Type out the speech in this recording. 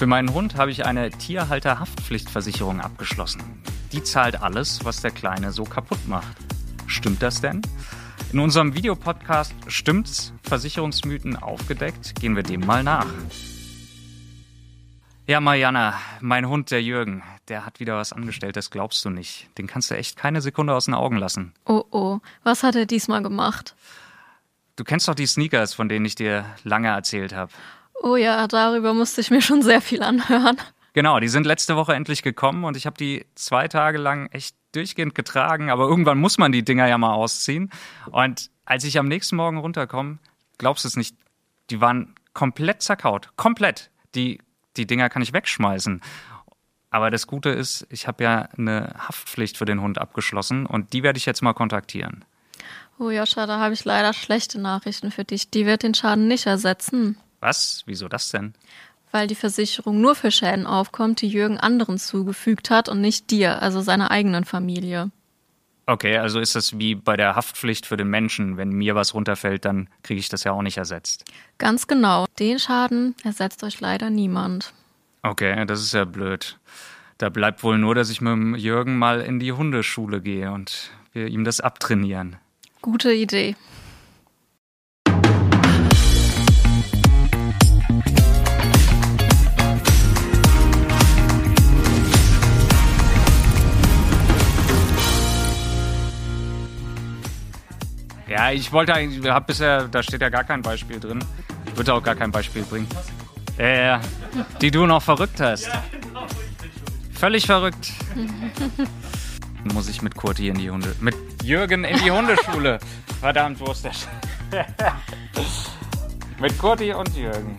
Für meinen Hund habe ich eine Tierhalterhaftpflichtversicherung abgeschlossen. Die zahlt alles, was der Kleine so kaputt macht. Stimmt das denn? In unserem Videopodcast Stimmt's? Versicherungsmythen aufgedeckt, gehen wir dem mal nach. Ja, Mariana, mein Hund, der Jürgen, der hat wieder was angestellt, das glaubst du nicht. Den kannst du echt keine Sekunde aus den Augen lassen. Oh oh, was hat er diesmal gemacht? Du kennst doch die Sneakers, von denen ich dir lange erzählt habe. Oh ja, darüber musste ich mir schon sehr viel anhören. Genau, die sind letzte Woche endlich gekommen und ich habe die zwei Tage lang echt durchgehend getragen, aber irgendwann muss man die Dinger ja mal ausziehen. Und als ich am nächsten Morgen runterkomme, glaubst du es nicht, die waren komplett zerkaut. Komplett. Die, die Dinger kann ich wegschmeißen. Aber das Gute ist, ich habe ja eine Haftpflicht für den Hund abgeschlossen und die werde ich jetzt mal kontaktieren. Oh Joscha, da habe ich leider schlechte Nachrichten für dich. Die wird den Schaden nicht ersetzen. Was? Wieso das denn? Weil die Versicherung nur für Schäden aufkommt, die Jürgen anderen zugefügt hat und nicht dir, also seiner eigenen Familie. Okay, also ist das wie bei der Haftpflicht für den Menschen. Wenn mir was runterfällt, dann kriege ich das ja auch nicht ersetzt. Ganz genau. Den Schaden ersetzt euch leider niemand. Okay, das ist ja blöd. Da bleibt wohl nur, dass ich mit dem Jürgen mal in die Hundeschule gehe und wir ihm das abtrainieren. Gute Idee. Ja, ich wollte eigentlich, hab bisher, da steht ja gar kein Beispiel drin. Ich würde auch gar kein Beispiel bringen. Äh, die du noch verrückt hast. Völlig verrückt. Muss ich mit Kurti in die Hunde. Mit Jürgen in die Hundeschule. Verdammt, wo ist der? Mit Kurti und Jürgen.